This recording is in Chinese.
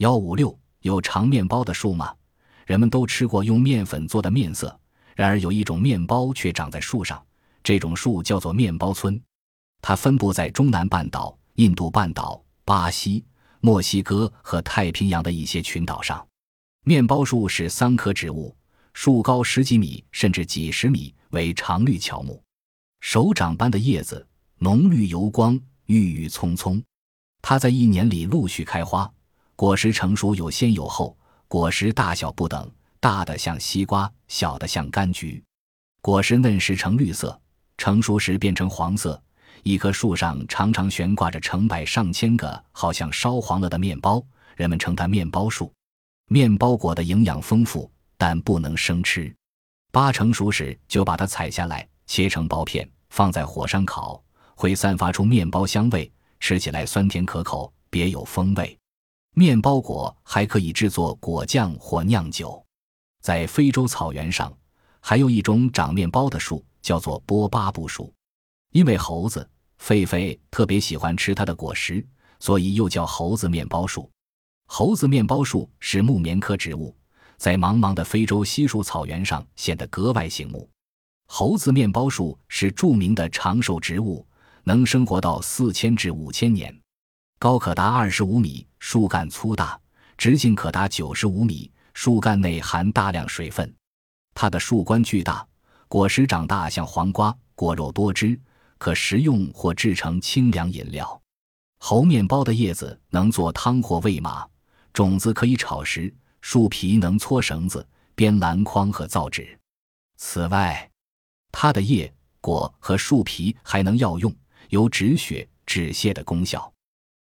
幺五六有长面包的树吗？人们都吃过用面粉做的面色，然而有一种面包却长在树上，这种树叫做面包村，它分布在中南半岛、印度半岛、巴西、墨西哥和太平洋的一些群岛上。面包树是桑科植物，树高十几米甚至几十米，为常绿乔木，手掌般的叶子，浓绿油光，郁郁葱葱。它在一年里陆续开花，果实成熟有先有后，果实大小不等，大的像西瓜，小的像柑橘。果实嫩时呈绿色，成熟时变成黄色。一棵树上常常悬挂着成百上千个好像烧黄了的面包，人们称它面包树。面包果的营养丰富，但不能生吃。八成熟时就把它采下来，切成薄片，放在火上烤，会散发出面包香味，吃起来酸甜可口，别有风味。面包果还可以制作果酱或酿酒。在非洲草原上，还有一种长面包的树，叫做波巴布树，因为猴子、狒狒特别喜欢吃它的果实，所以又叫猴子面包树。猴子面包树是木棉科植物，在茫茫的非洲稀树草原上显得格外醒目。猴子面包树是著名的长寿植物，能生活到四千至五千年，高可达二十五米，树干粗大，直径可达九十五米，树干内含大量水分。它的树冠巨大，果实长大像黄瓜，果肉多汁，可食用或制成清凉饮料。猴面包的叶子能做汤或喂马。种子可以炒食，树皮能搓绳子、编篮筐和造纸。此外，它的叶、果和树皮还能药用，有止血、止泻的功效。